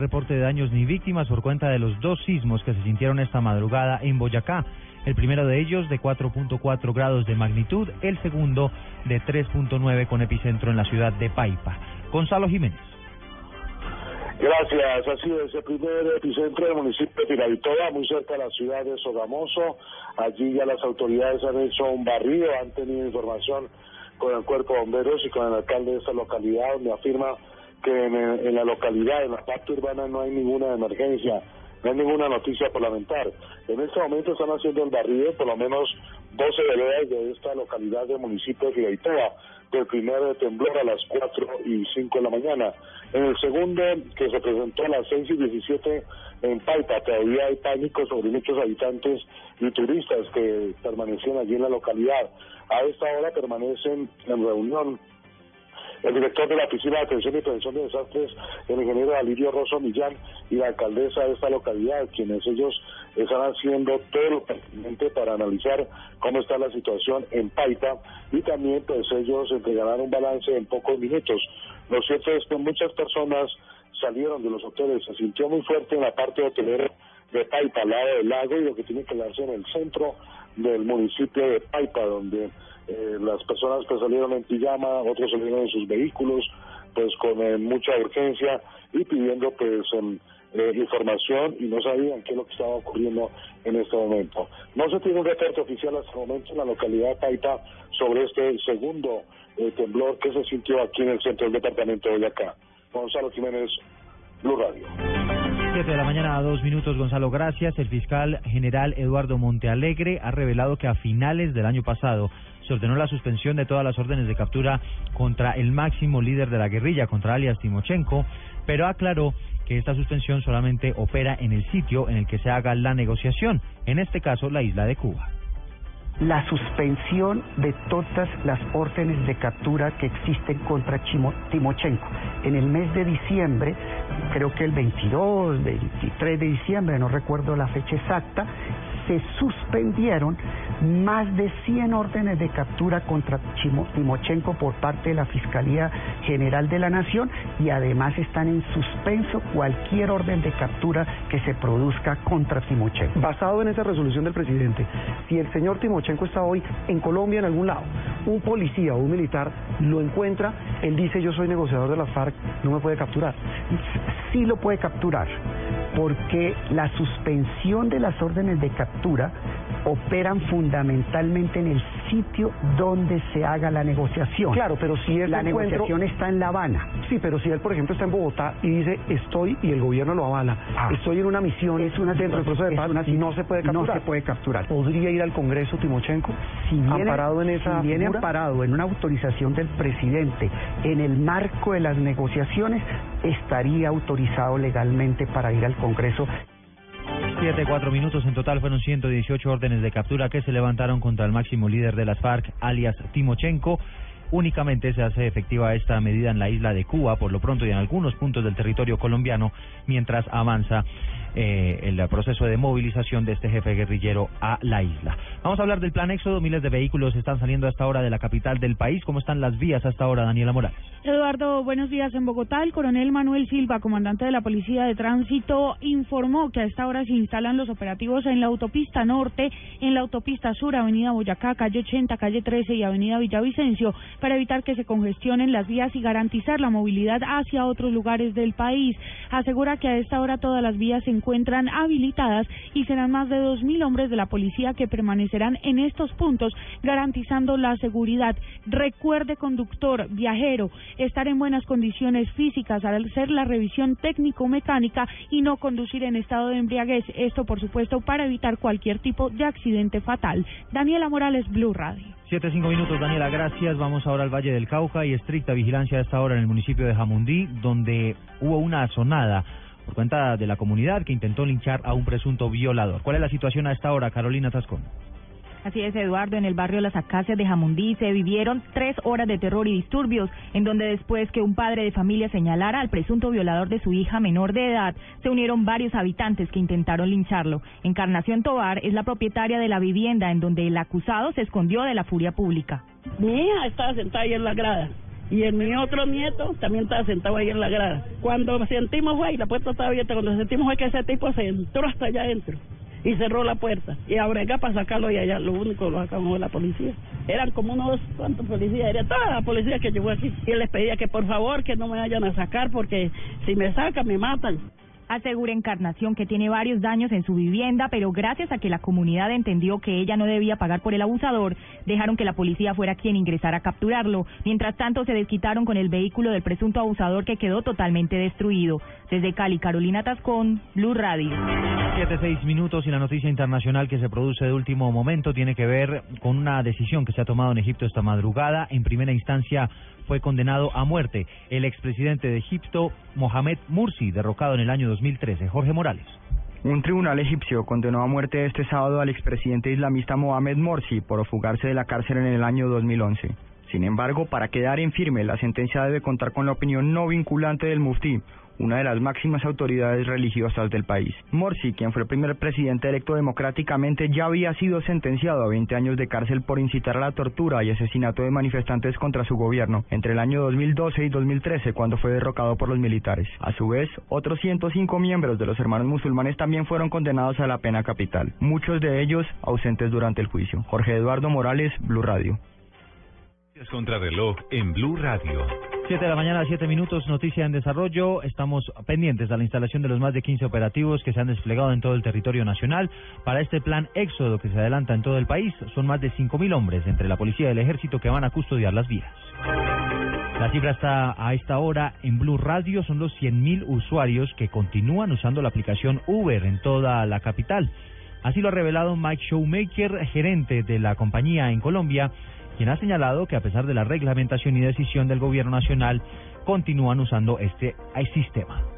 reporte de daños ni víctimas por cuenta de los dos sismos que se sintieron esta madrugada en Boyacá. El primero de ellos de 4.4 grados de magnitud, el segundo de 3.9 con epicentro en la ciudad de Paipa. Gonzalo Jiménez. Gracias. Ha sido ese primer epicentro del municipio de Piralitoa, muy cerca de la ciudad de Sogamoso. Allí ya las autoridades han hecho un barrido, han tenido información con el cuerpo de bomberos y con el alcalde de esta localidad, donde afirma que en, la localidad, en la parte urbana, no hay ninguna emergencia, no hay ninguna noticia por lamentar. En este momento están haciendo el barrido, por lo menos 12 veredas de esta localidad del municipio de Figueitoa, del primer temblor a las 4 y 5 de la mañana. En el segundo, que se presentó a las 6 y 17 en Paipa, todavía hay pánico sobre muchos habitantes y turistas que permanecían allí en la localidad. A esta hora permanecen en reunión el director de la Oficina de Atención y Prevención de Desastres, el ingeniero Alirio Rosso Millán, y la alcaldesa de esta localidad, quienes ellos están haciendo todo lo pertinente para analizar cómo está la situación en Paita y también pues ellos entregarán un balance en pocos minutos. Lo cierto es que muchas personas salieron de los hoteles, se sintió muy fuerte en la parte hotelera de Paipa, al lado del lago, y lo que tiene que darse en el centro del municipio de Paipa, donde eh, las personas que salieron en pijama, otros salieron en sus vehículos, pues con eh, mucha urgencia y pidiendo pues eh, información y no sabían qué es lo que estaba ocurriendo en este momento. No se tiene un reporte oficial hasta el momento en la localidad de Paita sobre este segundo temblor que se sintió aquí en el centro del departamento de Boyacá. Gonzalo Jiménez, Blue Radio. 7 de la mañana a dos minutos, Gonzalo, gracias. El fiscal general Eduardo Montealegre ha revelado que a finales del año pasado se ordenó la suspensión de todas las órdenes de captura contra el máximo líder de la guerrilla, contra alias Timochenko, pero aclaró que esta suspensión solamente opera en el sitio en el que se haga la negociación, en este caso la isla de Cuba la suspensión de todas las órdenes de captura que existen contra Timochenko. En el mes de diciembre, creo que el 22, 23 de diciembre, no recuerdo la fecha exacta, se suspendieron más de 100 órdenes de captura contra Timochenko por parte de la Fiscalía General de la Nación y además están en suspenso cualquier orden de captura que se produzca contra Timochenko. Basado en esa resolución del presidente, si el señor Timochenko está hoy en Colombia en algún lado, un policía o un militar lo encuentra, él dice yo soy negociador de la FARC, no me puede capturar. Sí lo puede capturar porque la suspensión de las órdenes de captura operan fundamentalmente en el sitio donde se haga la negociación. Claro, pero si la negociación está en La Habana. Sí, pero si él, por ejemplo, está en Bogotá y dice estoy y el gobierno lo avala, ah. estoy en una misión es una dentro del proceso de paz, no se puede capturar. No se puede capturar. ¿Podría ir al Congreso Timochenko? Si viene, amparado en esa si viene amparado en una autorización del presidente en el marco de las negociaciones, estaría autorizado legalmente para ir al Congreso. Siete, cuatro minutos. En total fueron 118 órdenes de captura que se levantaron contra el máximo líder de las FARC, alias Timochenko. Únicamente se hace efectiva esta medida en la isla de Cuba, por lo pronto y en algunos puntos del territorio colombiano, mientras avanza eh, el proceso de movilización de este jefe guerrillero a la isla. Vamos a hablar del plan Éxodo. Miles de vehículos están saliendo hasta ahora de la capital del país. ¿Cómo están las vías hasta ahora, Daniela Morales? Eduardo, buenos días. En Bogotá, el coronel Manuel Silva, comandante de la Policía de Tránsito, informó que a esta hora se instalan los operativos en la autopista norte, en la autopista sur, Avenida Boyacá, calle 80, calle 13 y Avenida Villavicencio, para evitar que se congestionen las vías y garantizar la movilidad hacia otros lugares del país. Asegura que a esta hora todas las vías se encuentran habilitadas y serán más de 2.000 hombres de la policía que permanecerán en estos puntos garantizando la seguridad. Recuerde, conductor, viajero, estar en buenas condiciones físicas hacer la revisión técnico-mecánica y no conducir en estado de embriaguez. Esto, por supuesto, para evitar cualquier tipo de accidente fatal. Daniela Morales, Blue Radio. Siete, cinco minutos, Daniela, gracias. Vamos ahora al Valle del Cauca y estricta vigilancia a esta hora en el municipio de Jamundí, donde hubo una azonada por cuenta de la comunidad que intentó linchar a un presunto violador. ¿Cuál es la situación a esta hora, Carolina Tascón? Así es, Eduardo, en el barrio Las Acacias de Jamundí se vivieron tres horas de terror y disturbios, en donde después que un padre de familia señalara al presunto violador de su hija menor de edad, se unieron varios habitantes que intentaron lincharlo. Encarnación Tobar es la propietaria de la vivienda en donde el acusado se escondió de la furia pública. Mi hija estaba sentada ahí en la grada y en mi otro nieto también estaba sentado ahí en la grada. Cuando sentimos fue, y la puerta estaba abierta, cuando sentimos fue que ese tipo se entró hasta allá adentro y cerró la puerta y abrega para sacarlo y allá lo único lo sacamos de la policía eran como unos cuantos policías era toda la policía que llegó aquí y les pedía que por favor que no me vayan a sacar porque si me sacan me matan Asegura Encarnación que tiene varios daños en su vivienda, pero gracias a que la comunidad entendió que ella no debía pagar por el abusador, dejaron que la policía fuera quien ingresara a capturarlo. Mientras tanto, se desquitaron con el vehículo del presunto abusador que quedó totalmente destruido. Desde Cali, Carolina Tascón, Blue Radio. Siete, seis minutos y la noticia internacional que se produce de último momento tiene que ver con una decisión que se ha tomado en Egipto esta madrugada. En primera instancia fue condenado a muerte el expresidente de Egipto, Mohamed Mursi, derrocado en el año 2013. Jorge Morales. Un tribunal egipcio condenó a muerte este sábado al expresidente islamista Mohamed Morsi por fugarse de la cárcel en el año 2011. Sin embargo, para quedar en firme, la sentencia debe contar con la opinión no vinculante del muftí, una de las máximas autoridades religiosas del país. Morsi, quien fue el primer presidente electo democráticamente, ya había sido sentenciado a 20 años de cárcel por incitar a la tortura y asesinato de manifestantes contra su gobierno entre el año 2012 y 2013, cuando fue derrocado por los militares. A su vez, otros 105 miembros de los hermanos musulmanes también fueron condenados a la pena capital, muchos de ellos ausentes durante el juicio. Jorge Eduardo Morales, Blue Radio. En Blue Radio. 7 de la mañana, 7 minutos, noticia en desarrollo. Estamos pendientes de la instalación de los más de 15 operativos que se han desplegado en todo el territorio nacional para este plan éxodo que se adelanta en todo el país. Son más de 5.000 hombres entre la policía y el ejército que van a custodiar las vías. La cifra está a esta hora en Blue Radio. Son los 100.000 usuarios que continúan usando la aplicación Uber en toda la capital. Así lo ha revelado Mike Showmaker, gerente de la compañía en Colombia quien ha señalado que a pesar de la reglamentación y decisión del gobierno nacional, continúan usando este sistema.